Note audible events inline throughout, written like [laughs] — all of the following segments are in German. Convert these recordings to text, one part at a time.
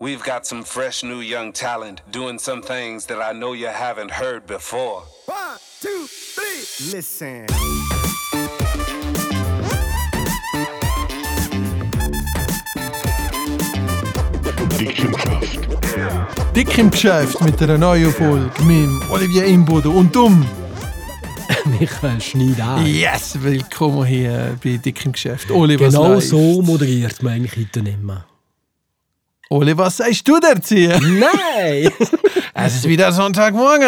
We've got some fresh new young talent doing some things that I know you haven't heard before. One, two, three, listen. Dick im Geschäft mit einer neuen Folge mit Olivier Imboden und um. [laughs] Michael Schneider. Yes, willkommen hier bei Dick im Geschäft. Oli, was Genau läuft? so moderiert man eigentlich heute nicht mehr. Oli, was sagst du dazu? Nein! [laughs] Es ist wieder Sonntagmorgen.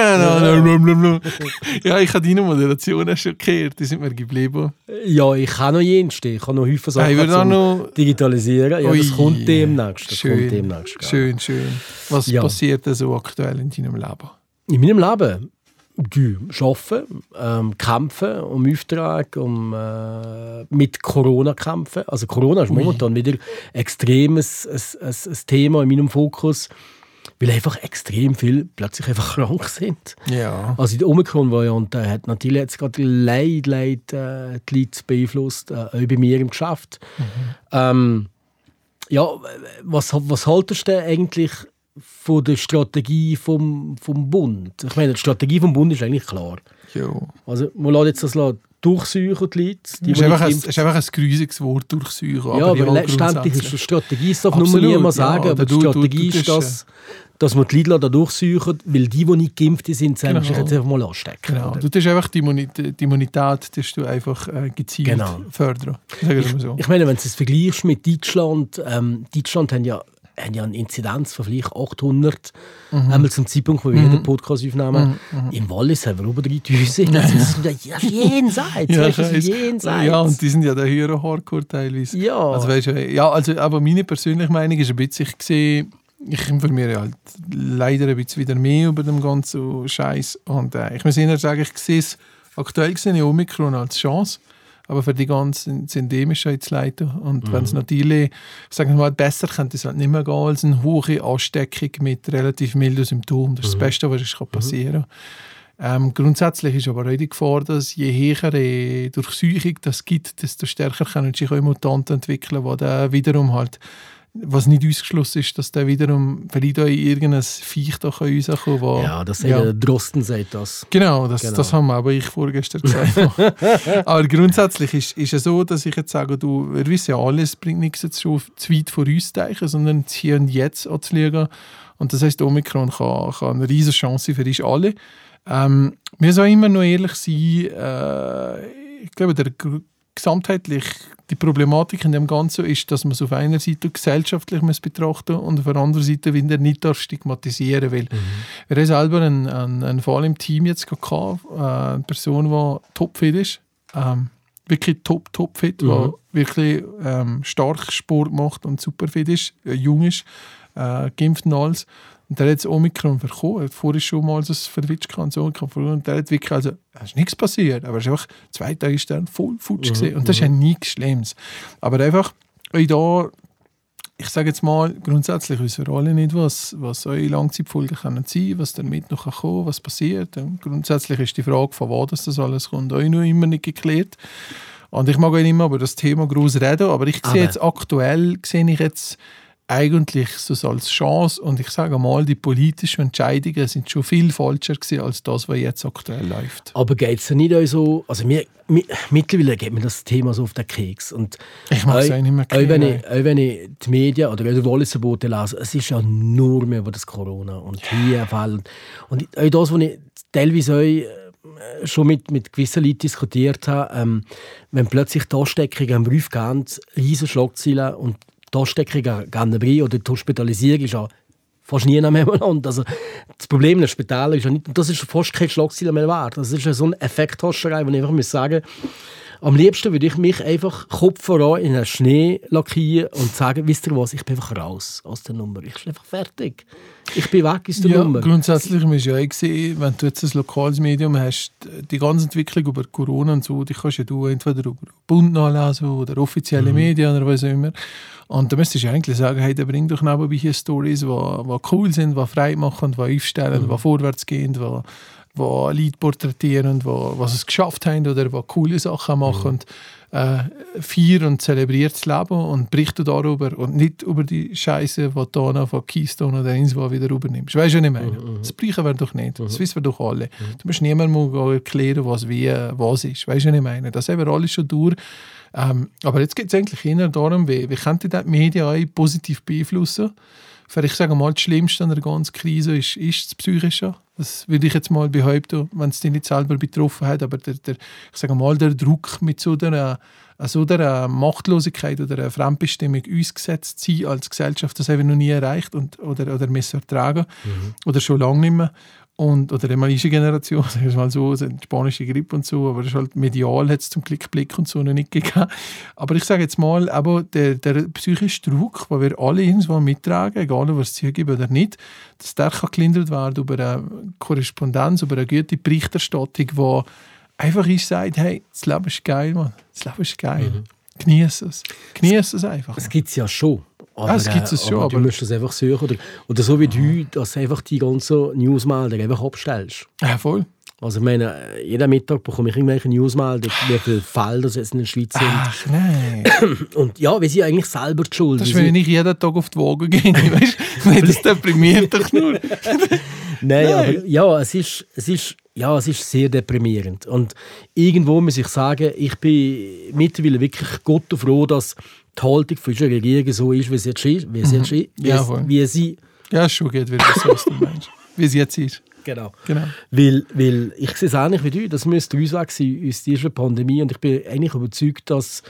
Ja, ich habe deine Moderation schon gehört. Die sind mir geblieben. ja, ich kann noch jenste. Ich kann noch häufig Sachen da zum noch- digitalisieren. Ja, das Ui. kommt demnächst. Das schön, kommt demnächst. schön, schön. Was Ja. passiert denn so aktuell in deinem Leben? In meinem Leben du arbeiten, ähm, kämpfen um Auftrag, um äh, mit Corona kämpfen. Also Corona ist momentan wieder extremes ein, ein, ein Thema in meinem Fokus, weil einfach extrem viel plötzlich einfach [laughs] krank sind. Ja. Also die Omikron-Variante hat natürlich jetzt gerade leid, leid äh, die Leute beeinflusst, äh, auch bei mir im Geschäft. Ähm, ja, was, was haltest du eigentlich von der Strategie vom, vom Bund? Ich meine, die Strategie vom Bund ist eigentlich klar. ja. Also man lässt jetzt das durchsuchen, die Leute. Die, Es ist, einfach ein, ist einfach ein grusiges Wort durchsuchen. ja, aber letztendlich ist die Strategie, das darf nur Absolut, niemand ja, sagen, aber du- die du- Strategie du- ist, das dass, dass man die Leute da durchsuchen, weil die, die nicht geimpft sind, sollen Genau. sich jetzt einfach mal anstecken. Genau. oder? Du tust einfach die Immunität, die Immunität tust du einfach äh, gezielt Genau. fördern. Sagen mal so. Ich meine, wenn du es vergleichst mit Deutschland, ähm, Deutschland haben ja, haben ja eine Inzidenz von vielleicht 800, Mhm. einmal zum Zeitpunkt, wo wir den Podcast aufnehmen. Im Wallis haben wir über 3000. [laughs] Das ist ja jenseits, Ja, weißt ich jenseits. ja, und die sind ja der höhere Hardcore teilweise. Ja. Also, weißt ja, also, aber meine persönliche Meinung ist ein bisschen, ich sehe, ich informiere halt leider ein bisschen wieder mehr über den ganzen Scheiß. Und äh, ich muss Ihnen sagen, ich sehe es aktuell gesehen in Omikron als Chance. Aber für die ganzen Syndemischen jetzt leider. Und wenn es natürlich, sagen wir mal, besser könnte es halt nicht mehr gehen als eine hohe Ansteckung mit relativ milden Symptomen. Das ist das Beste, was kann passieren kann. Ähm, grundsätzlich ist aber auch die Gefahr, dass je höhere Durchsuchung das gibt, desto stärker können sich auch Mutanten entwickeln, die dann wiederum halt, was nicht ausgeschlossen ist, dass der wiederum vielleicht auch in irgendein Viech da kann rauskommen kann. ja, das ja. Drosten sagt das. Genau, das, Genau. das haben wir aber ich vorgestern gesagt. [laughs] aber grundsätzlich ist, ist es so, dass ich jetzt sage, du, wir wissen ja alles, es bringt nichts jetzt schon zu weit vor uns zu denken, sondern das hier und jetzt anzuschauen. Und das heisst, Omikron kann, kann eine riesige Chance für uns alle. Ähm, wir sollen immer noch ehrlich sein, äh, ich glaube, der gesamtheitlich die Problematik in dem Ganzen ist, dass man es auf einer Seite gesellschaftlich muss betrachten und auf der anderen Seite wieder nicht darf stigmatisieren will. Wir haben selber einen, einen, einen Fall im Team jetzt gehabt, äh, eine Person, die topfit ist, ähm, wirklich top, topfit, Mhm. die wirklich ähm, stark Sport macht und super fit ist, äh, jung ist, äh, geimpft und alles. Und der hat jetzt Omikron bekommen. Er vorher schon mal so ein Verwitsch gehabt und so. Und der hat wirklich, also, es ist nichts passiert, aber er ist einfach zwei Tage ist er voll futsch gesehen. Und das ist ja nichts Schlimmes. Aber einfach, auch da, ich sage jetzt mal, grundsätzlich wissen wir alle nicht, was, was eure Langzeitfolgen können sein, was damit noch kommen kann, was passiert. Und grundsätzlich ist die Frage, von wo das, das alles kommt, auch noch immer nicht geklärt. Und ich mag auch nicht mehr über das Thema groß reden, aber ich Aber- sehe jetzt aktuell, sehe ich jetzt eigentlich so als Chance und ich sage mal, die politischen Entscheidungen sind schon viel falscher gewesen als das, was jetzt aktuell läuft. Aber geht es ja nicht so, also mir, mi, mittlerweile geht mir das Thema so auf den Keks. Und Ich mag es auch- nicht mehr auch wenn, ich, auch wenn ich die Medien oder die Wallis-Verbote lese, es ist ja nur mehr über das Corona und hier Fall. Und auch das, was ich teilweise auch äh, schon mit, mit gewissen Leuten diskutiert habe, ähm, wenn plötzlich die Ansteckungen am Brief gehen, riesen Schlagzeilen und die Ansteckungen gehen rein oder die Hospitalisierung ist ja fast nie Land. Also das Problem in den Spitälern ist ja nicht, das ist fast kein Schlagzeilen mehr wert. Das ist ja so eine Effekthascherei, wo ich einfach muss sagen am liebsten würde ich mich einfach Kopf voran in den Schnee lackieren und sagen, wisst ihr was, ich bin einfach raus aus der Nummer. Ich bin einfach fertig. Ich bin weg aus der Ja, Nummer. grundsätzlich du ja auch sehen, wenn du jetzt ein lokales Medium hast, die ganze Entwicklung über Corona und so, die kannst ja du entweder über Bund nachlesen oder offizielle Medien oder was auch immer. Und da müsstest du eigentlich sagen, hey, der bringt doch nebenbei hier Stories, die, cool sind, die frei machen, die aufstellen, die vorwärts gehen, die die Leute porträtieren, wo, was sie geschafft haben oder die coole Sachen machen. Und äh, feiert und zelebriert das Leben und berichtet darüber und nicht über die Scheiße, die du noch von Keystone oder Inswa wieder übernimmst. Weißt du, was ich meine? Das brauchen wir doch nicht. Das wissen wir doch alle. Du musst niemandem erklären, was wie was ist. Weißt du, was ich meine? Das haben wir alle schon durch. Ähm, aber jetzt geht es eigentlich eher darum, wie, wie könnte die Medien positiv beeinflussen Vielleicht sagen wir mal, das Schlimmste an der ganzen Krise ist, ist das Psychische. Das würde ich jetzt mal behaupten, wenn es dich nicht selber betroffen hat. Aber der, der, ich sage mal, der Druck mit so einer, so einer Machtlosigkeit oder einer Fremdbestimmung uns gesetzt zu sein als Gesellschaft, das haben wir noch nie erreicht und, oder, oder müssen ertragen. Mhm. Oder schon lange nicht mehr. Und, oder eine malayische Generation, [laughs] sagen wir mal so, die spanische Grippe und so, aber das ist halt medial hat es zum Glück Blick und so noch nicht gegeben. Aber ich sage jetzt mal, aber der, der psychische Druck, den wir alle irgendwo mittragen, egal ob es zugeben oder nicht, dass der kann gelindert werden über eine Korrespondenz, über eine gute Berichterstattung, die einfach ist, sagt, hey, das Leben ist geil, Mann. Das Leben ist geil. Mhm. Genieß es. Genieß es einfach. Es gibt es ja schon. Aber, das gibt es schon. Aber, du musst es einfach suchen. Oder, oder so wie du, dass du einfach die ganzen Newsmelder einfach abstellst. Ja, voll. Also ich meine, jeden Mittag bekomme ich irgendwelche Newsmelder, wie viele Fälle das jetzt in der Schweiz sind. Ach nein. [clears throat] Und ja, wir sind eigentlich selber die Schuld. Das ist, wenn ich nicht jeden Tag auf die Waage gehe. [laughs] weißt? Nein, das deprimiert doch nur. [laughs] nein, nein, aber ja, es ist, es ist ja, es ist sehr deprimierend. Und irgendwo muss ich sagen, ich bin mittlerweile wirklich Gott froh, dass die Haltung von unserer Regierung so ist, wie sie jetzt ist. Wie sie, jetzt ist, wie, Ja, es, voll. wie sie Ja, schon gut, wie du meinst. Wie es jetzt ist. Genau. Genau. Weil, weil ich sehe es ähnlich wie du, das müsste uns weg sein, aus dieser Pandemie. Und ich bin eigentlich überzeugt, dass,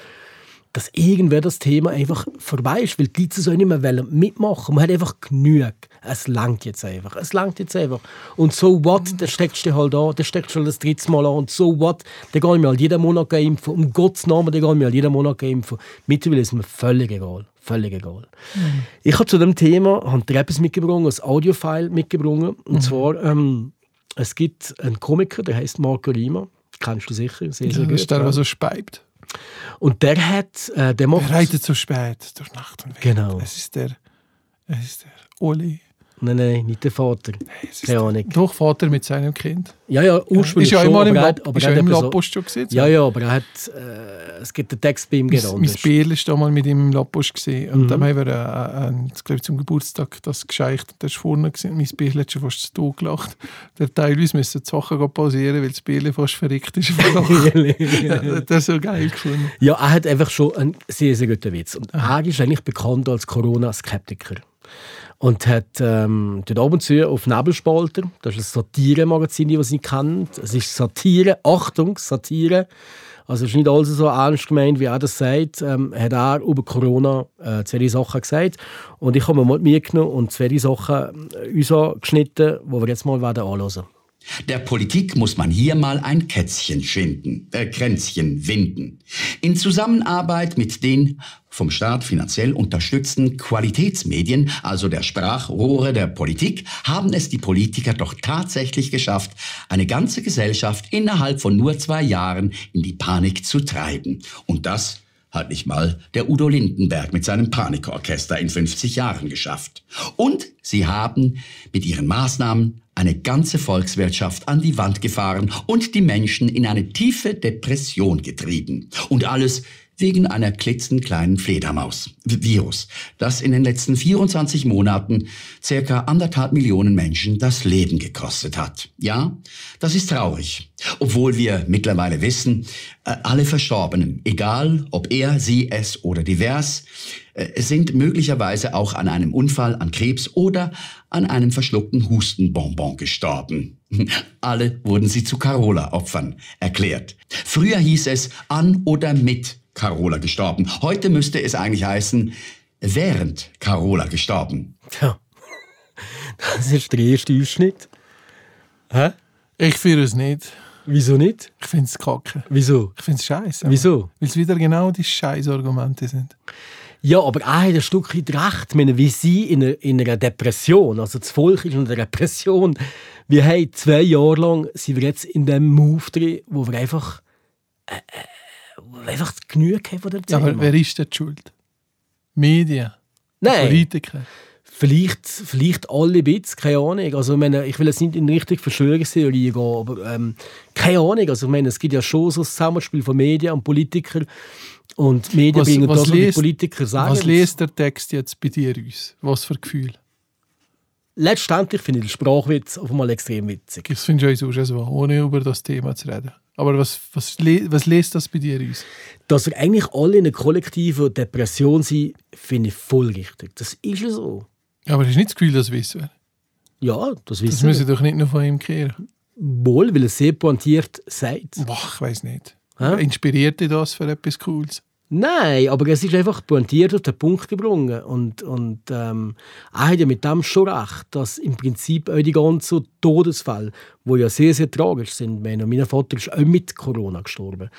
dass irgendwann das Thema einfach vorbei ist, weil die Leute so nicht mehr wollen mitmachen Man hat einfach genug. Es langt jetzt einfach. Es langt jetzt einfach. Und so what, dann steckst du halt an, dann steckst du halt das dritte Mal an. Und so what, dann gehe ich mir halt jeden Monat impfen. Um Gottes Namen, dann gehe ich mir halt jeden Monat impfen. Mittlerweile ist mir völlig egal. Völlig egal. Ich habe zu dem Thema hab etwas mitgebracht, ein Audiofile mitgebracht. Und zwar, ähm, es gibt einen Komiker, der heißt Marco Rima. Kennst du sicher, sehr, sehr Ja, das ist der, der so speibt. Und der hat, äh, der macht... Er reitet so spät durch Nacht und Wind. Genau. Es ist der, es ist der Oli. Nein, nein, nicht der Vater. Ist Keine Ahnung. Doch, Vater mit seinem Kind. Ja, ja, ursprünglich Ist ja schon, aber er hat- aber ist er hat im eben so- schon gesehen. Ja, ja, aber er hat, äh, es gibt einen Text bei ihm genau. Mein, Bärl war damals mit ihm im Labpost gesehen und Mhm. dann haben wir äh, äh, glaub ich, zum Geburtstag das gescheicht. Der war vorne gewesen. und mein Bärl hat schon fast zu gelacht. Der teilweise müssen die Sachen pausieren, weil das Bärl fast verrückt ist. [laughs] ja, [laughs] das ist so geil gefunden. Ja, er hat einfach schon einen sehr, sehr guten Witz. Und er ist eigentlich bekannt als Corona-Skeptiker. Und hat ähm, dort und zu auf Nebelspalter, das ist ein Satire-Magazin, das ich kennt. Es ist Satire, Achtung, Satire. Also es ist nicht alles so ernst gemeint, wie er das sagt. Ähm, hat er über Corona äh, zwei Sachen gesagt. Und ich habe mir mal mitgenommen und zwei Sachen äh, uns angeschnitten, die wir jetzt mal werden anhören. Der Politik muss man hier mal ein Kätzchen schinden, äh, Kränzchen winden. In Zusammenarbeit mit den vom Staat finanziell unterstützten Qualitätsmedien, also der Sprachrohre der Politik, haben es die Politiker doch tatsächlich geschafft, eine ganze Gesellschaft innerhalb von nur zwei Jahren in die Panik zu treiben. Und das hat nicht mal der Udo Lindenberg mit seinem Panikorchester in 50 Jahren geschafft. Und sie haben mit ihren Maßnahmen eine ganze Volkswirtschaft an die Wand gefahren und die Menschen in eine tiefe Depression getrieben. Und alles wegen einer klitzenkleinen Fledermaus, Virus, das in den letzten 24 Monaten circa anderthalb Millionen Menschen das Leben gekostet hat. Ja, das ist traurig. Obwohl wir mittlerweile wissen, äh, alle Verstorbenen, egal ob er, sie, es oder divers, äh, sind möglicherweise auch an einem Unfall, an Krebs oder an einem verschluckten Hustenbonbon gestorben. [laughs] Alle wurden sie zu Carola-Opfern erklärt. Früher hieß es an oder mit Carola gestorben. Heute müsste es eigentlich heißen, während Carola gestorben. Ja. Das ist der erste Ausschnitt. Hä? Ich führe es nicht. Wieso nicht? Ich finde es kacke. Wieso? Ich finde es scheiße. Wieso? Weil es wieder genau die Scheißargumente sind. Ja, aber er hat ein Stück weit recht. Ich meine, wie sie in einer, in einer Depression, also das Volk ist in einer Depression. Wir haben zwei Jahre lang sind wir jetzt in dem Move drin, wo wir einfach, äh, äh, wo wir einfach genug von dem Ja, Thema. aber wer ist denn die schuld? Medien, Nein, Politiker. Vielleicht, vielleicht alle ein bisschen, keine Ahnung. Also, ich, meine, ich will jetzt nicht in Richtung Verschwörungstheorie gehen, aber ähm, keine Ahnung. Also, ich meine, es gibt ja schon so ein Zusammenspiel von Medien und Politikern. Und die Medien Was- bringen was das, was die Politiker sagen. Was liest der Text jetzt bei dir aus? Was für Gefühl? Letztendlich finde ich den Sprachwitz auf einmal extrem witzig. Das finde ich auch so, ohne über das Thema zu reden. Aber was, was, was liest das bei dir aus? Dass wir eigentlich alle in einer kollektiven Depression sind, finde ich voll richtig. Das ist ja so. Aber hast du nicht das Gefühl, das wissen wir? Ja, das Das wissen müssen wir. doch nicht nur von ihm kehren. Wohl, weil er sehr pointiert sagt. Boah, ich weiß nicht. Hä? Inspiriert dich das für etwas Cooles? Nein, aber es ist einfach pointiert auf den Punkt gebrungen. Und, und ähm, er hat ja mit dem schon recht, dass im Prinzip auch die ganzen Todesfälle, die ja sehr, sehr tragisch sind, meine, mein Vater ist auch mit Corona gestorben.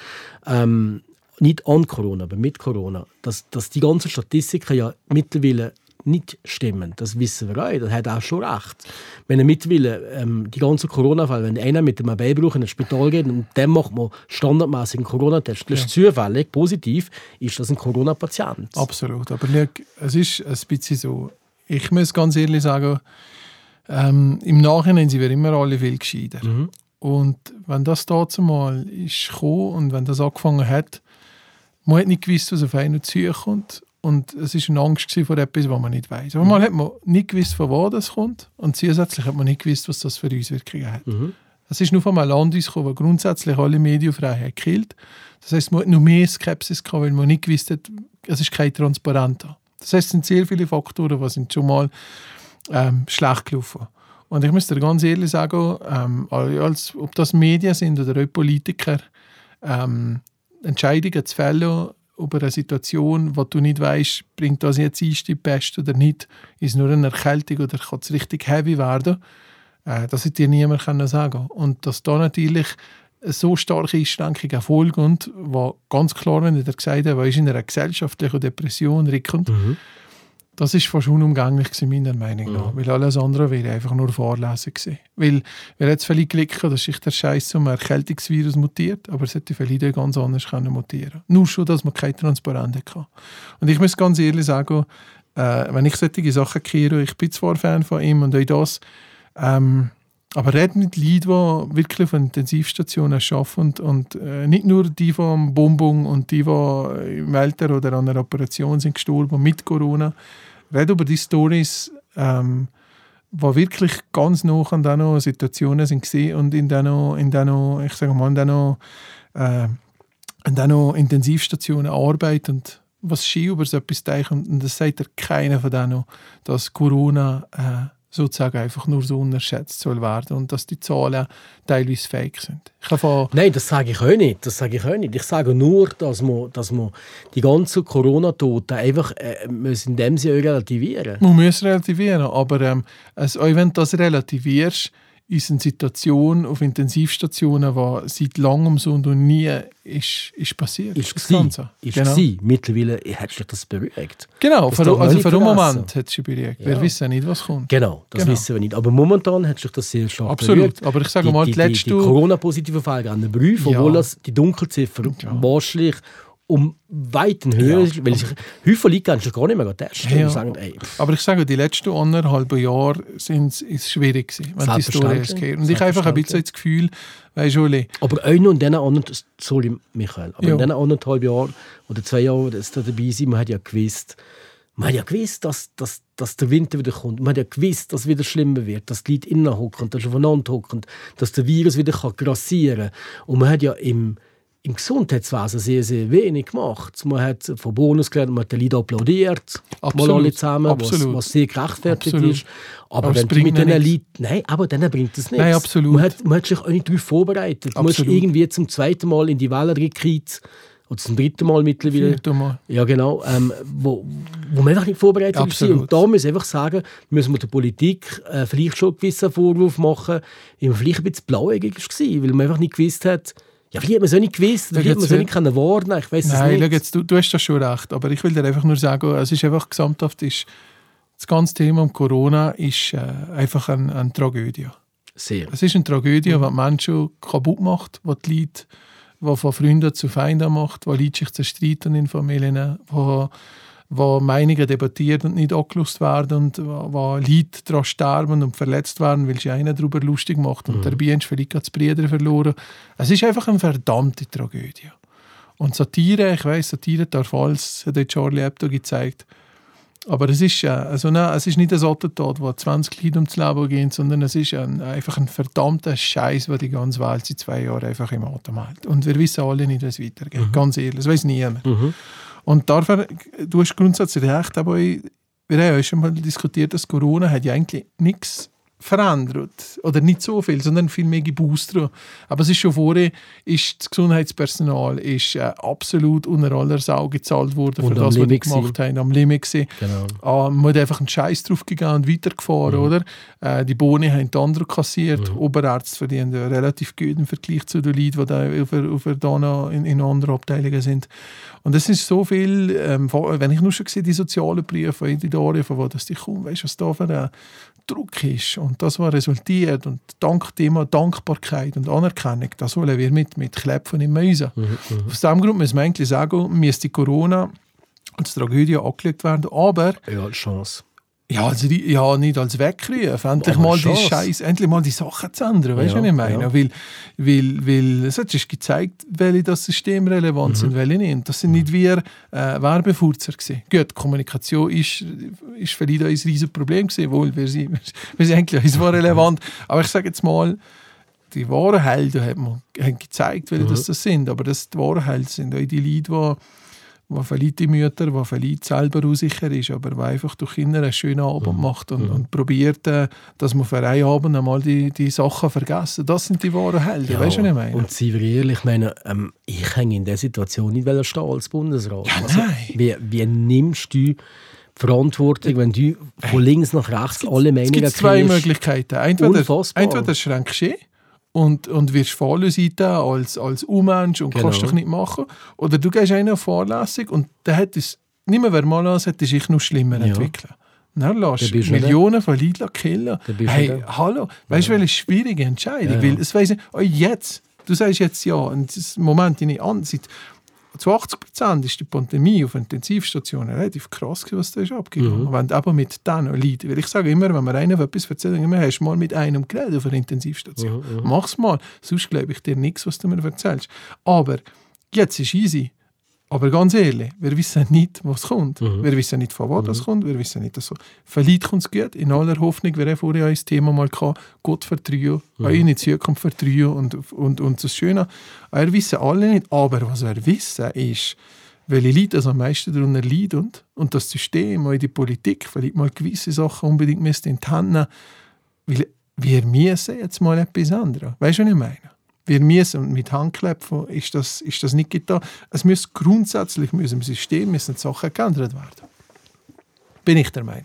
Ähm, nicht an Corona, aber mit Corona. Dass, dass die ganzen Statistiken ja mittlerweile nicht stimmen. Das wissen wir auch. Das hat auch schon recht. Wenn er mittlerweile ähm, die ganzen Corona-Fälle, wenn einer mit einem Beinbruch in ein Spital geht und dem macht man standardmäßig einen Corona-Test, das ist zufällig positiv, ist das ein Corona-Patient. Absolut. Aber schau, es ist ein bisschen so. Ich muss ganz ehrlich sagen, ähm, im Nachhinein sind wir immer alle viel gescheiter. Und wenn das dazu mal ist gekommen und wenn das angefangen hat, man hat nicht gewusst, was auf einen zukommt. Und es war eine Angst vor etwas, was man nicht weiß. Aber mal hat man nicht gewusst, von wo das kommt. Und zusätzlich hat man nicht gewusst, was das für Auswirkungen hat. Es ist nur von einem Land gekommen, das grundsätzlich alle Medienfreiheit killt. Das heisst, man hat noch mehr Skepsis gehabt, weil man nicht gewusst hat, es ist kein Transparent da. Das heisst, es sind sehr viele Faktoren, die sind schon mal ähm, schlecht gelaufen. Und ich muss dir ganz ehrlich sagen, ähm, als, ob das Medien sind oder auch Politiker, ähm, Entscheidungen zu fällen über eine Situation, wo du nicht weißt, bringt das jetzt ein die Pest oder nicht, ist nur eine Erkältung oder kann es richtig heavy werden, äh, das hat dir niemand können sagen. Und dass da natürlich so starke Einschränkungen erfolgen, wo ganz klar, wenn er gesagt hat, ist in einer gesellschaftlichen Depression rückend, das ist fast unumgänglich gewesen, meiner Meinung nach. Weil alles andere wäre einfach nur Vorlesen gewesen. Weil wir jetzt vielleicht Glück gehabt, dass sich der Scheiß zum Erkältungsvirus mutiert, aber es hätte vielleicht ganz anders können mutieren Nur schon, dass man keine Transparenz hatte. Und ich muss ganz ehrlich sagen, äh, wenn ich solche Sachen kehre, ich bin zwar Fan von ihm und auch das, ähm, aber red mit Leuten, die wirklich auf Intensivstationen arbeiten und, und äh, nicht nur die vom Bonbon und die, die im Alter oder an einer Operation sind gestorben mit Corona. Red über die Stories, ähm, die wirklich ganz nah an diesen Situationen gesehen und in diesen, in diesen, ich sage mal, in diesen, äh, in diesen Intensivstationen arbeiten und was Ski über so etwas denken. Und das sagt ja keiner von denen, dass Corona äh, sozusagen einfach nur so unterschätzt soll werden und dass die Zahlen teilweise fake sind. Ich von Nein, das sage ich auch nicht. Das sage ich auch nicht. Ich sage nur, dass man, dass man die ganzen Corona-Toten einfach äh, in dem Sinne relativieren. Man muss relativieren, aber ähm, also, auch wenn du das relativierst, ist eine Situation auf Intensivstationen, die seit langem so und nie ist, ist passiert. Ist Das. Ganze. Ist genau. gsi. Mittlerweile hat sich das beruhigt. Genau, Das für, also für vergessen. Moment hat es sich beruhigt. Wir Ja. wissen nicht, was kommt. Genau, das Genau. wissen wir nicht. Aber momentan hat sich das sehr stark Absolut. beruhigt. Aber ich sage die, mal, die, die die, letzte- die Corona-positiven Fälle in den Brief, Ja. obwohl das die Dunkelziffer wahrscheinlich um weiten höher Ja. ist, weil sich Häufig Leute gehen sich gar nicht mehr testen Ja. sagen, ey, Aber ich sage, die letzten anderthalb Jahre sind es schwierig gewesen, wenn die Story. Selbstverständlich. Und ich habe einfach ein bisschen das Gefühl, weißt du, Oli, Aber auch noch in diesen anderen, sorry Michael, aber Ja. in diesen anderthalb Jahren oder zwei Jahren, dass da dabei sind, man hat ja gewusst, man hat ja gewusst, dass, dass, dass der Winter wieder kommt. Man hat ja gewusst, dass es wieder schlimmer wird, dass die Leute innen hocken, dass sie aufeinander hocken, dass der Virus wieder kann grassieren kann. Und man hat ja im, im Gesundheitswesen sehr, sehr wenig gemacht. Man hat von Bonus gelernt, man hat den Leuten applaudiert, mal Absolut. alle zusammen, was, Absolut. was sehr gerechtfertigt Absolut. ist. Aber, Aber wenn du mit diesen. Leuten... Nein, aber denen bringt es nichts. Nein, absolut. Man hat, man hat sich auch nicht darauf vorbereitet. Man ist Absolut. irgendwie zum zweiten Mal in die Welle gekriegt. Oder zum dritten Mal mittlerweile. vierte Mal. Ja, genau. Ähm, wo, wo man einfach nicht vorbereitet war. Absolut. Und da muss ich einfach sagen, müssen wir der Politik äh, vielleicht schon einen gewissen Vorwurf machen, weil man vielleicht ein bisschen blauäugig war, weil man einfach nicht gewusst hat, ja, vielleicht hat man es nicht gewusst, vielleicht hat man es nicht können warnen, ich weiß es Nein, nicht. jetzt, du, du hast das schon recht, aber ich will dir einfach nur sagen, es ist einfach gesamthaft, ist, das ganze Thema um Corona ist äh, einfach eine, eine Tragödie. Sehr. Es ist eine Tragödie, die die Menschen kaputt macht, die die Leute die von Freunden zu Feinden macht, die Leute sich zerstreiten in Familien, wo, wo Meinungen debattiert und nicht angelost werden und wo, wo Leute daran sterben und verletzt werden, weil sich einer darüber lustig macht und dabei hast du vielleicht die Brüder verloren. Es ist einfach eine verdammte Tragödie. Und Satire, ich weiß, Satire darf alles, hat Charlie Hebdo gezeigt. Aber es ist, äh, also nein, es ist nicht ein Attentat, wo 20 Leute ums Leben gehen, sondern es ist ein, einfach ein verdammter Scheiß, der die ganze Welt seit zwei Jahren einfach im Atem hält. Und wir wissen alle nicht, wie es weitergeht. Ganz ehrlich, das weiß niemand. Und dafür, du hast grundsätzlich recht, aber ich, wir haben ja schon mal diskutiert, dass Corona hat ja eigentlich nichts verändert. Oder nicht so viel, sondern viel mehr geboostert. Aber es ist schon vorher, ist das Gesundheitspersonal ist, äh, absolut unter aller Sau gezahlt worden Und für das, was Limit gemacht haben. Am Limit gewesen. Genau. Ah, man hat einfach einen Scheiß drauf gegangen und weitergefahren, Mhm. oder? Äh, die Boni haben die anderen kassiert. Oberärzte verdienen relativ gut im Vergleich zu den Leuten, die da auf, auf, da noch in, in anderen Abteilungen sind. Und es ist so viel, ähm, wenn ich nur schon sehe, die sozialen Briefe in die Darien, von wo das die kommen, weißt du, was da für ein Druck ist und das, was resultiert und Dank Thema Dankbarkeit und Anerkennung, das wollen wir mit, mit Klepfen im Mäusen. Aus diesem Grund müssen wir eigentlich sagen, müsste Corona als Tragödie angelegt werden, aber Ja, Chance. Ja, also die, ja, nicht als Weckruf. Endlich Aber mal die. Scheiß, endlich mal die Sachen zu ändern. Weißt du, Ja, was ich meine? ja. Weil, weil, weil es hat sich gezeigt, welche das System relevant Mhm. sind, welche nicht. Das sind nicht wir äh, Werbefurzer gewesen. Gut, Kommunikation ist, ist für die ein riesiges Problem gewesen, wohl, wir sind, wir sind eigentlich uns war relevant. [laughs] Aber ich sage jetzt mal, die wahren Helden haben, wir- haben gezeigt, welche Mhm. das, das sind. Aber das, die wahren Helden sind auch die Leute, die wo vielleicht die Mütter, wo vielleicht selber unsicher ist, aber wo einfach durch Kinder einen schönen Abend Mhm. macht und, und probiert, äh, dass man für einen Abend einmal die, die Sachen vergessen. Das sind die wahren Helden, weißt du, was ich meine? Und seien wir ehrlich, ich meine, ähm, ich hänge in dieser Situation nicht stehen als Bundesrat. Also, nein. wie, wie nimmst du die Verantwortung, wenn du von links nach rechts alle es Meinungen gibt zwei kriegst? Möglichkeiten. Entweder, Unfassbar. entweder schränkst du und, und wirst fahrlässig als, als Unmensch und Genau. kannst dich nicht machen. Oder du gehst einen auf Fahrlässig und der hat es, nicht mehr wer mal an, hat sich noch schlimmer Ja. entwickeln. Dann lässt Dann Millionen von Leuten killen. Dann Hey, der. hallo, weißt du, welche schwierige Entscheidung? Ja, ja. Weil es weiss nicht, oh, jetzt, du sagst jetzt ja, und das Moment nicht an, seit zu 80 Prozent ist die Pandemie auf Intensivstationen relativ krass, gewesen, was da ist abgegangen. Mhm. Wenn du aber mit denen Leuten, weil ich sage immer, wenn man einem etwas erzählt, immer hast du mal mit einem geredet auf einer Intensivstation. Mhm, Mach's mal, sonst glaube ich dir nichts, was du mir erzählst. Aber jetzt ist easy. Aber ganz ehrlich, wir wissen nicht, was kommt. Mhm. Wir wissen nicht, von wo das kommt. Wir wissen nicht, dass so. Vielleicht kommt es gut. In aller Hoffnung, wir haben vorher ein Thema mal gehabt, Gott vertrauen, Mhm. die Zukunft vertrauen und, und, und das Schöne. Wir wissen alle nicht, aber was wir wissen ist, welche Leute das am meisten darunter leiden und das System, auch die Politik, vielleicht mal gewisse Sachen unbedingt müsste in die Hand nehmen, weil wir müssen jetzt mal etwas ändern. Weißt du, was ich meine? Wir müssen, und mit Handklepfen ist das, ist das nicht getan. Es muss grundsätzlich müssen im System müssen Sachen geändert werden. Bin ich der Meinung.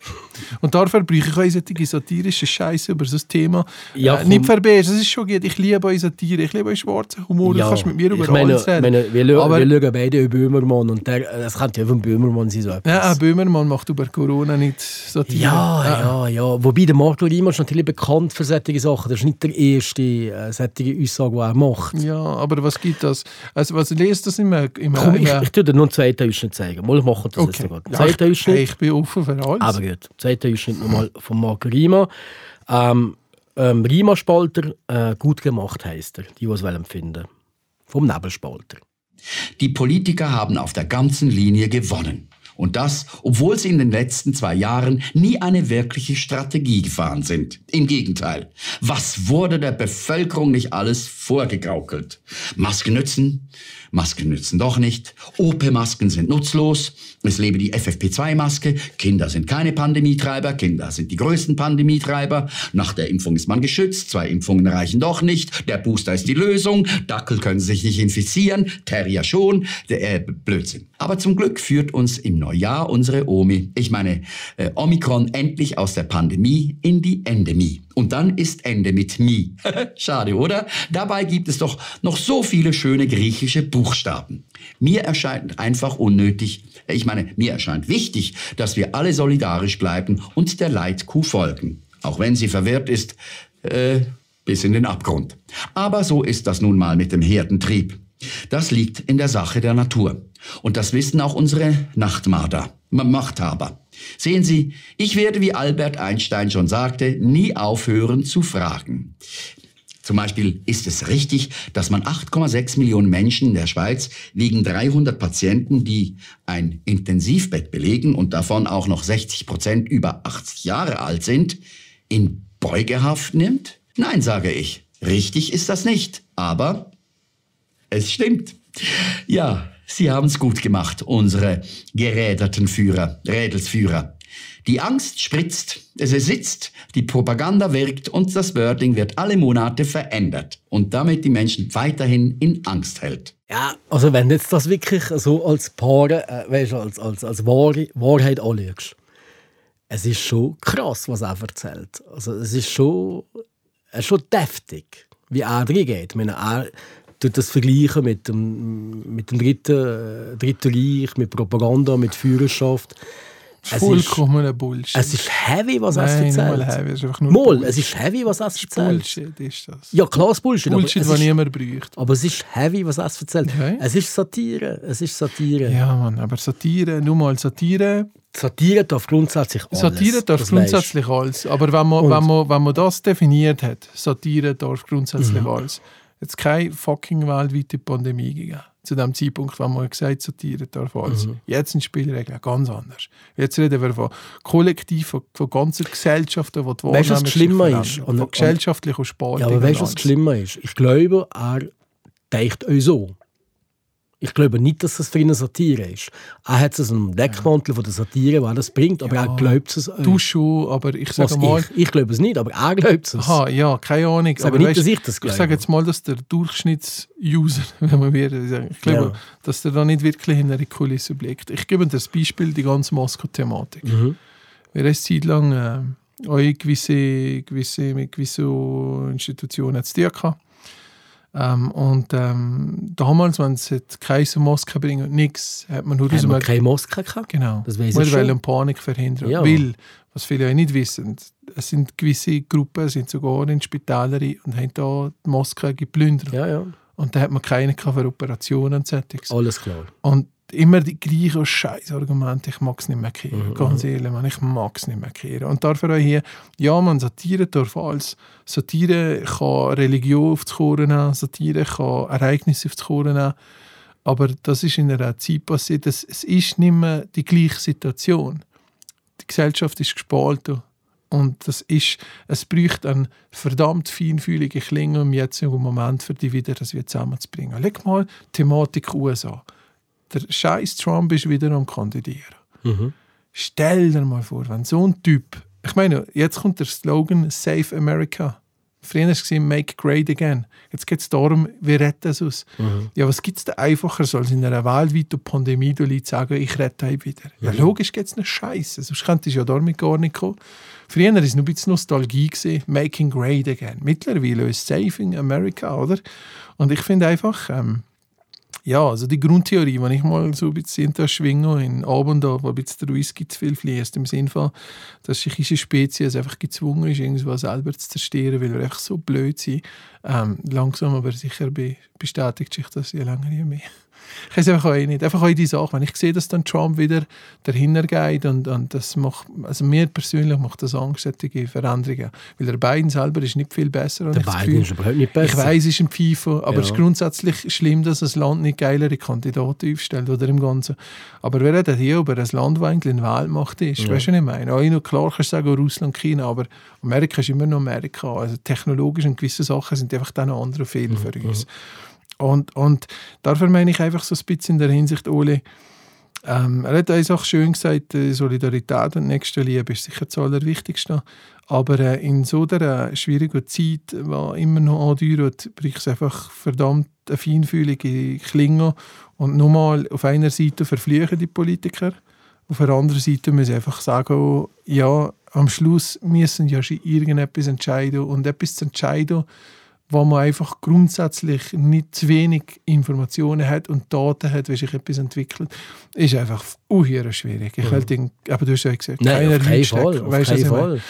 Und dafür brauche ich auch solche satirische Scheiße über so ein Thema. Ja, äh, nicht verbessern, das ist schon gut. Ich liebe eure Satire, ich liebe euren schwarzen Humor. Du kannst mit mir über ich meine, alles reden. meine, wir, Aber- wir schauen beide über Böhmermann und der, das könnte ja von Böhmermann sein. So etwas. ja, Böhmermann macht über Corona nicht Satire. Ja, Äh, ja, ja. Wobei der Marco Riemann ist natürlich bekannt für solche Sachen. Das ist nicht der erste äh, solche Aussage, die er macht. Ja, aber was gibt das? Also, was lest das immer? immer, Komm, ich, immer ich tue dir nur einen zweiten Ausschnitt zeigen. Mal machen das jetzt okay. sogar. Ja, ich, hey, ich bin offen für alles. Aber gut, zweiter Ausschnitt nochmal von Marco Riemann. Ähm, ähm, Riemann-Spalter, äh, gut gemacht heisst er, die, die es finden. Vom Nebelspalter. Die Politiker haben auf der ganzen Linie gewonnen. Und das, obwohl sie in den letzten zwei Jahren nie eine wirkliche Strategie gefahren sind. Im Gegenteil. Was wurde der Bevölkerung nicht alles vorgegaukelt? Masken nützen, Masken nützen doch nicht, OP-Masken sind nutzlos, es lebe die FFP2-Maske, Kinder sind keine Pandemietreiber, Kinder sind die größten Pandemietreiber, nach der Impfung ist man geschützt, zwei Impfungen reichen doch nicht, der Booster ist die Lösung, Dackel können sich nicht infizieren, Terrier schon, der, äh, Blödsinn. Aber zum Glück führt uns im Neujahr unsere Omi, ich meine äh, Omikron, endlich aus der Pandemie in die Endemie. Und dann ist Ende mit Mi. [laughs] Schade, oder? Dabei gibt es doch noch so viele schöne griechische Buchstaben. Mir erscheint einfach unnötig, ich meine, mir erscheint wichtig, dass wir alle solidarisch bleiben und der Leitkuh folgen. Auch wenn sie verwirrt ist, äh, bis in den Abgrund. Aber so ist das nun mal mit dem Herdentrieb. Das liegt in der Sache der Natur. Und das wissen auch unsere Nachtmarder, Machthaber. Sehen Sie, ich werde, wie Albert Einstein schon sagte, nie aufhören zu fragen. Zum Beispiel ist es richtig, dass man 8,6 Millionen Menschen in der Schweiz wegen 300 Patienten, die ein Intensivbett belegen und davon auch noch 60 Prozent über 80 Jahre alt sind, in Beugehaft nimmt? Nein, sage ich. Richtig ist das nicht. Aber es stimmt. Ja, Sie haben es gut gemacht, unsere geräderten Führer, Rädelsführer. Die Angst spritzt, es sitzt, die Propaganda wirkt und das Wording wird alle Monate verändert und damit die Menschen weiterhin in Angst hält. Ja, also wenn jetzt das wirklich so als Paar, äh, weißt, du, als, als, als Wahr Wahrheit anschaust, es ist schon krass, was er erzählt. Also es ist schon, ist schon deftig, wie er reingeht. Ich meine, er tut das vergleichen mit dem, mit dem dritten, äh, dritten Reich, mit Propaganda, mit Führerschaft. Es ist, Vollkommener Bullshit. es ist heavy, was Nein, erzählt. mal heavy, es ist einfach nur Mal, es ist heavy, was ist erzählt. Bullshit ist das. Ja, klar, es Bullshit. Bullshit, aber was es niemand bräuchte. aber es ist heavy, was er erzählt. Okay. Es ist Satire. Es ist Satire. Ja, Mann, aber Satire, nur mal Satire. Satire darf grundsätzlich alles. Satire darf das grundsätzlich alles. Aber wenn man, Und- wenn, man, wenn man das definiert hat, Satire darf grundsätzlich Mhm. alles. Jetzt keine fucking weltweite Pandemie gegeben. Zu dem Zeitpunkt, wenn man gesagt hat, Satire darf alles. Mhm. Jetzt sind die Spielregeln ganz anders. Jetzt reden wir von Kollektiv, von, von ganzen Gesellschaften, die die Weißt du, was verändern. ist? Und- Von weißt. Spaltung. Ja, aber weißt du, was schlimmer ist? Ich glaube, er denkt euch so. Ich glaube nicht, dass das für ihn eine Satire ist. Er hat es einen Deckmantel von der Satire, der das bringt, aber er glaubt es euch. Du schon, aber ich sage mal, ich, ich glaube es nicht, aber er glaubt es. Aha, ja, keine Ahnung. sage aber nicht, weißt, dass ich das Ich glaube. sage jetzt mal, dass der Durchschnittsuser, [laughs] wenn man sagen, ich glaube, Ja. dass der da nicht wirklich in eine Kulisse blickt. Ich gebe dir das Beispiel, die ganze Moskau-Thematik. Mhm. Wir haben eine Zeit lang äh, auch gewisse, gewisse, mit gewissen Institutionen zu tun gehabt. Ähm, und ähm, damals, wenn es hat Kaiser Moskau bringen und nichts, hat man nur wir einem keine Moskau gehabt? Genau. Das wir ich schon. Panik verhindern. Ja. Weil, was viele ja nicht wissen, es sind gewisse Gruppen, sind sogar in Spitälern und haben da die Moskau geplündert. Ja, ja. Und da hat man keine für Operationen und. Alles klar. Und immer die gleichen scheiß Argumente, ich mag es nicht mehr Mhm, kehren. Ganz ehrlich, man, ich mag es nicht mehr kehren. Und dafür auch hier, ja, man, Satire darf alles. Satire kann Religion Korn nehmen, Satire kann Ereignisse Korn nehmen. Aber das ist in einer Zeit passiert, dass es ist nicht mehr die gleiche Situation. Die Gesellschaft ist gespalten. Und das ist, es bräuchte eine verdammt feinfühlige Klinge im jetzigen Moment, für die wieder das wieder zusammenzubringen. Leg mal Thematik USA. Der scheiß Trump ist wieder am Kandidieren. Stell dir mal vor, wenn so ein Typ, ich meine, jetzt kommt der Slogan Save America. Früher war es Make Great Again. Jetzt geht es darum, wie retten das aus. Ja, was gibt es denn einfacher, als in einer weltweiten Pandemie die Leute sagen, ich rette euch wieder? Ja, logisch geht es nicht scheiße, sonst könntest du ja damit gar nicht kommen. Früher war es noch ein bisschen Nostalgie, gewesen, Making Great Again. Mittlerweile ist Saving America, oder? Und ich finde einfach, ähm, ja, also die Grundtheorie, wenn ich mal so ein bisschen hinter schwinge, in Abend, da, wo ein bisschen der Whisky zu viel fließt, im Sinne von, dass sich diese Spezies einfach gezwungen ist, irgendwas selber zu zerstören, weil wir einfach so blöd sind. Ähm, langsam aber sicher be bestätigt sich das je länger, je mehr. Ich weiß einfach auch nicht. Einfach auch die Sache, wenn ich sehe, dass dann Trump wieder dahinter geht und, und das macht, also mir persönlich macht das Angst, solche Veränderungen. Weil der Biden selber ist nicht viel besser. Der ich das Biden ist überhaupt nicht besser. Ich weiß, es ist ein FIFA, aber Ja. es ist grundsätzlich schlimm, dass ein Land nicht geilere Kandidaten aufstellt oder im Ganzen. Aber wir reden hier über ein Land, das eigentlich eine Weltmacht ist. Weißt du, was ich meine? Auch noch klar kannst du sagen, Russland, China, aber Amerika ist immer noch Amerika. Also technologisch und gewisse Sachen sind einfach dann andere Fehler für uns. Und, und dafür meine ich einfach so ein bisschen in der Hinsicht, Ole, ähm, er hat uns auch schön gesagt, äh, Solidarität und Nächstenliebe ist sicher das Allerwichtigste. Aber äh, in so einer schwierigen Zeit, die immer noch andauert, braucht es einfach verdammt eine feinfühlige Klinge. Und nochmal, auf einer Seite verfluchen die Politiker, auf der anderen Seite müssen sie einfach sagen, ja, am Schluss müssen ja schon irgendetwas entscheiden und etwas zu entscheiden, wo man einfach grundsätzlich nicht zu wenig Informationen hat und Daten hat, wie sich etwas entwickelt, ist einfach uhyre schwierig. Ich will den, aber du hast ja gesagt, Nein, auf keinen. Fall. Auf Weißt keinen ich meine? Fall.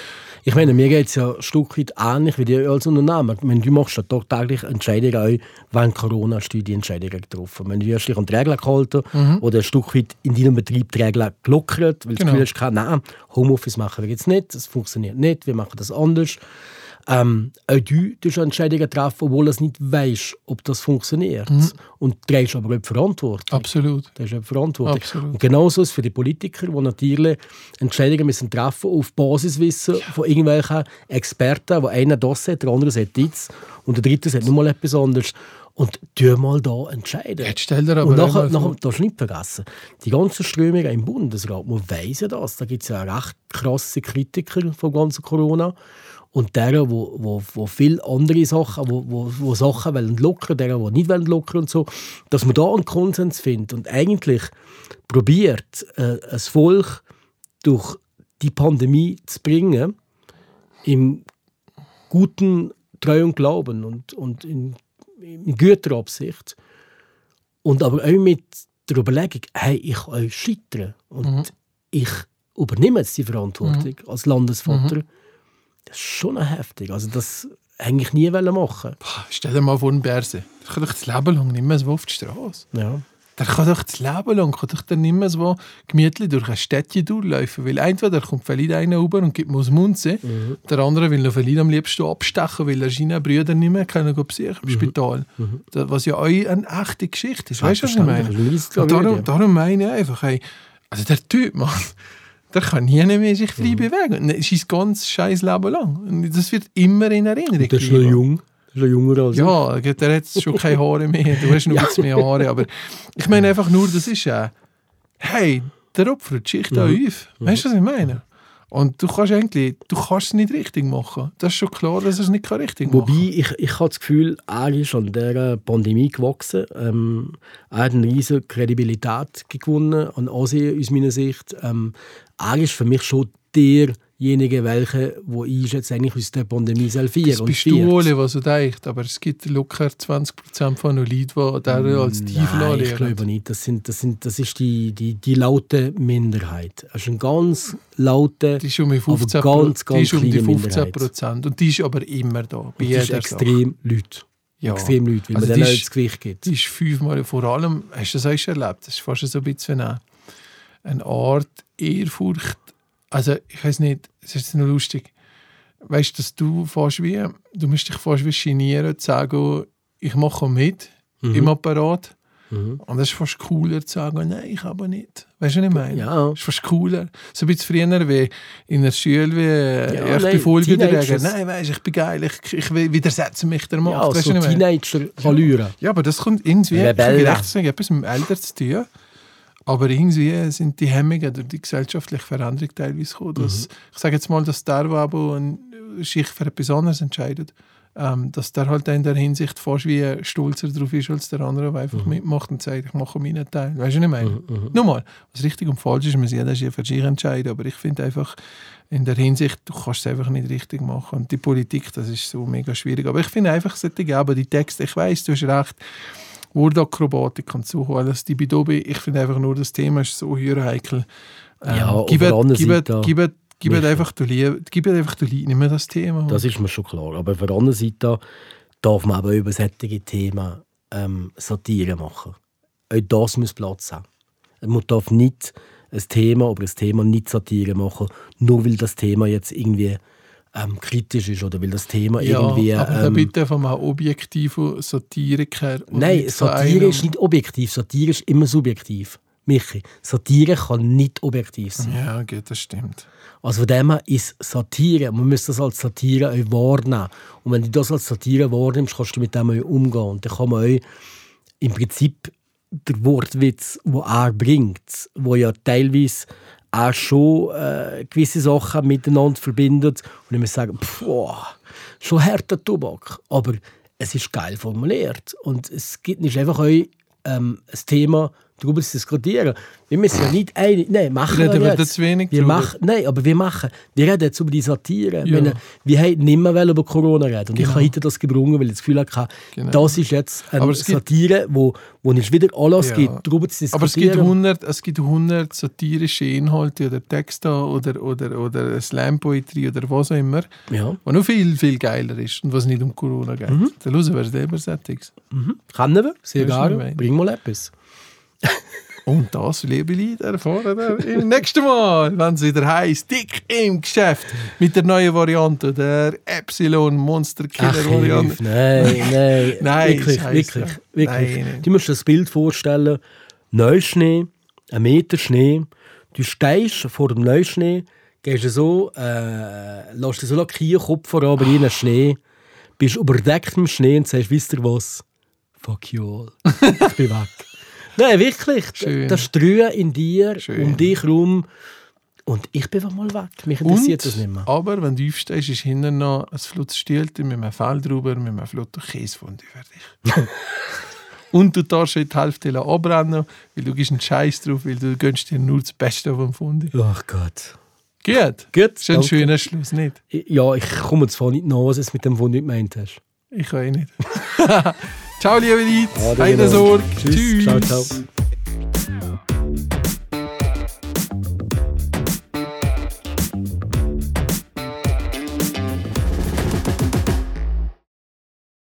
Ich meine, mir geht es ja ein Stück weit ähnlich wie dir als Unternehmer. Meine, du machst ja tagtäglich Entscheidungen wenn Corona die Entscheidungen getroffen. Wenn du hast dich an die Regeln gehalten Mhm. oder ein Stück weit in deinem Betrieb die Regeln gelockert, weil Genau. du hast, nein, Homeoffice machen wir jetzt nicht, das funktioniert nicht, wir machen das anders. Ähm, auch du tust Entscheidungen treffen, obwohl du nicht weißt, ob das funktioniert. Und trägst aber auch die Verantwortung. Absolut. Das ist eine Verantwortung. Absolut. Und genauso ist es für die Politiker, die natürlich Entscheidungen müssen treffen auf Basiswissen von irgendwelchen Experten, wo einer das hat, der andere sagt das und der dritte sagt nochmal etwas anderes. Und tu mal da entscheiden. Jetzt stell dir aber und auch nachher, nachher darfst du nicht vergessen, die ganzen Strömungen im Bundesrat, man weiss ja das, da gibt es ja recht krasse Kritiker vom ganzen Corona. Und deren, wo, wo, wo viele andere Sachen, wo, wo, wo Sachen wollen lockern, deren, die nicht wollen lockern und so, dass man da einen Konsens findet und eigentlich probiert, äh, ein Volk durch die Pandemie zu bringen, im guten Treu und Glauben und, und in, in guter Absicht. Und aber auch mit der Überlegung, hey, ich kann euch scheitern und ich übernehme jetzt die Verantwortung als Landesvater. Das ist schon heftig. Also das hätte ich nie machen. Stell dir mal vor, ein Bärse. Der kann doch das Leben lang nicht mehr so auf die Straße. Ja. Der kann doch das Leben lang kann doch dann nicht mehr so gemütlich durch ein Städtchen durchlaufen. Weil entweder kommt vielleicht einer rüber und gibt mir aus dem Mund sehen, der andere will noch vielleicht am liebsten abstechen, weil er seine Brüder nicht mehr gehen besuchen im Spital. Das, was ja auch eine echte Geschichte ist. Weißt du, was ich meine? Das darum, darum meine ich einfach, hey, also der Typ, Mann, der kann nie mehr sich Mhm. frei bewegen. Das ist sein ganzes scheiß Leben lang. Und das wird immer in Erinnerung Das ist noch jung. Das ist noch jünger als ich. Ja, der hat schon keine Haare mehr. Du hast noch ein bisschen mehr Haare. Aber ich meine einfach nur, das ist ja, hey, der opfert die Schicht auch auf. Weißt du, was ich meine? Und du kannst eigentlich, du kannst es nicht richtig machen. Das ist schon klar, dass es nicht richtig machen Wobei, ich, ich habe das Gefühl, er ist an dieser Pandemie gewachsen. Ähm, er hat eine riesige Kredibilität gewonnen an Asien, aus meiner Sicht. Ähm, er ist für mich schon derjenige, welcher, wo ich jetzt eigentlich aus der Pandemie selfiere. Das bist du, Ole, was du denkst. Aber es gibt locker 20% von den Leuten, die der als Teufel Nein, ich glaube nicht. Das, sind, das, sind, das ist die, die, die laute Minderheit. Das ist eine ganz laute, Die ist um die 15 aber ganz, die ist ganz um die kleine 15 Minderheit. Prozent. Und die ist aber immer da. Bei ist jeder Sache. extrem Leute. Ja. Extrem Leute, weil Also man auch ist- das Gewicht gibt. Die ist fünfmal, vor allem, hast du das auch schon erlebt? Das ist fast so ein bisschen eine, eine Art Ehrfurcht. Also, ich weiß nicht, es ist noch lustig. Weißt du, dass du fast wie, du musst dich fast wie genieren, zu sagen, ich mache mit Mhm. im Apparat. Und das ist fast cooler zu sagen, nein, ich aber nicht. Weißt du, was ich meine? Ja. Das ist fast cooler. So ein bisschen früher wie in der Schule, wie äh, Ja, erste nein, Folge Teenagers. Nein, weißt, ich bin geil, ich, ich widersetze mich der Macht. Ja, weißt so ich? Teenager-Allüren. Ja, aber das kommt irgendwie gerecht zu sagen, etwas mit dem Alter zu tun. Aber irgendwie sind die Hemmungen durch die gesellschaftliche Veränderung teilweise gekommen. Dass, Ich sage jetzt mal, dass der, der ein- sich für etwas anderes entscheidet, ähm, dass der halt in der Hinsicht fast wie stolzer drauf ist als der andere, der einfach mitmacht und sagt, ich mache meinen Teil. Weißt du, was ich meine? Nochmal, was richtig und falsch ist, muss jeder für sich entscheiden. Aber ich finde einfach, in der Hinsicht, du kannst es einfach nicht richtig machen. Und die Politik, das ist so mega schwierig. Aber ich finde einfach, es sollte aber die Texte, ich weiß, du hast recht, Wordakrobatik und so alles, die Bidobi, ich finde einfach nur, das Thema ist so höher heikel. Ähm, Ja, auf gib der anderen gib, Seite gib, gib Michael. einfach Liebe, du Liebe, nicht mehr das Thema. Das ist mir schon klar. Aber auf der anderen Seite darf man aber über solche Themen ähm, Satire machen. Auch das muss Platz haben. Man darf nicht ein Thema oder ein Thema nicht Satire machen, nur weil das Thema jetzt irgendwie ähm, kritisch ist oder weil das Thema ja, irgendwie... aber da ähm, bitte von einem objektiven Satiriker. Nein, Satire einem- ist nicht objektiv. Satire ist immer subjektiv. Michi, Satire kann nicht objektiv sein. Ja, okay, das stimmt. Also von dem her ist Satire, man muss das als Satire auch wahrnehmen. Und wenn du das als Satire wahrnimmst, kannst du mit dem auch umgehen. Und dann kann man auch im Prinzip der Wortwitz, den er bringt, wo ja teilweise auch schon äh, gewisse Sachen miteinander verbindet. Und ich muss sagen, boah, schon harter Tobak. Aber es ist geil formuliert. Und es gibt nicht einfach auch ähm, ein Thema darüber zu diskutieren. Wir müssen ja nicht einig, nein, machen Reden wir jetzt. wenig wir machen, nein, aber wir machen, wir reden jetzt über die Satire. Ja. Wenn, wir haben nicht mehr über Corona reden und ich habe heute das gebrungen, weil ich das Gefühl hatte, Genau. das ist jetzt eine es gibt- Satire, wo, wo es wieder Anlass Ja. gibt, darüber zu Aber es gibt, diskutieren. 100, es gibt 100 satirische Inhalte oder Texte oder, oder, oder Slam-Poetry oder was auch immer, ja, was noch viel, viel geiler ist und was nicht um Corona geht. Mhm. Dann hören wir selber Sättiges. kennen wir, sehr gerne. Bring mal etwas. Und das, liebe Leute, erfahren wir im nächsten Mal, wenn es wieder heisst, dick im Geschäft mit der neuen Variante, der Epsilon Monster Killer Variante. Nein, [laughs] nein, Nein, wirklich, wirklich, wirklich. Nein. Du musst dir das Bild vorstellen, Neuschnee, ein Meter Schnee, du stehst vor dem Neuschnee, gehst so, äh, lässt dir so lackieren, Kopf voran in den Schnee, bist überdeckt mit Schnee und sagst, wisst ihr was? Fuck you all. Ich bin weg. [laughs] Nein, wirklich. Schön. Das Strühen in dir, Schön. um dich herum. Und ich bin mal weg. Mich interessiert das nicht mehr. aber wenn du aufstehst, ist hinten noch ein Flutz Stielchen mit einem Fell drüber, mit einem flotten Käsefondue fertig. [laughs] Und du darfst die Hälfte abbrennen, weil du gibst einen Scheiß drauf, weil du gönnst dir nur das Beste vom Fondue. Ach Gott. Gut. Gut, Das ist ein danke. schöner Schluss, nicht? Ja, ich komme zwar nicht nach, was es mit dem, du nicht gemeint hast. Ich kann eh nicht. [laughs] ciao, liebe Leute. Keine. Sorge. Tschüss. Ciao, ciao.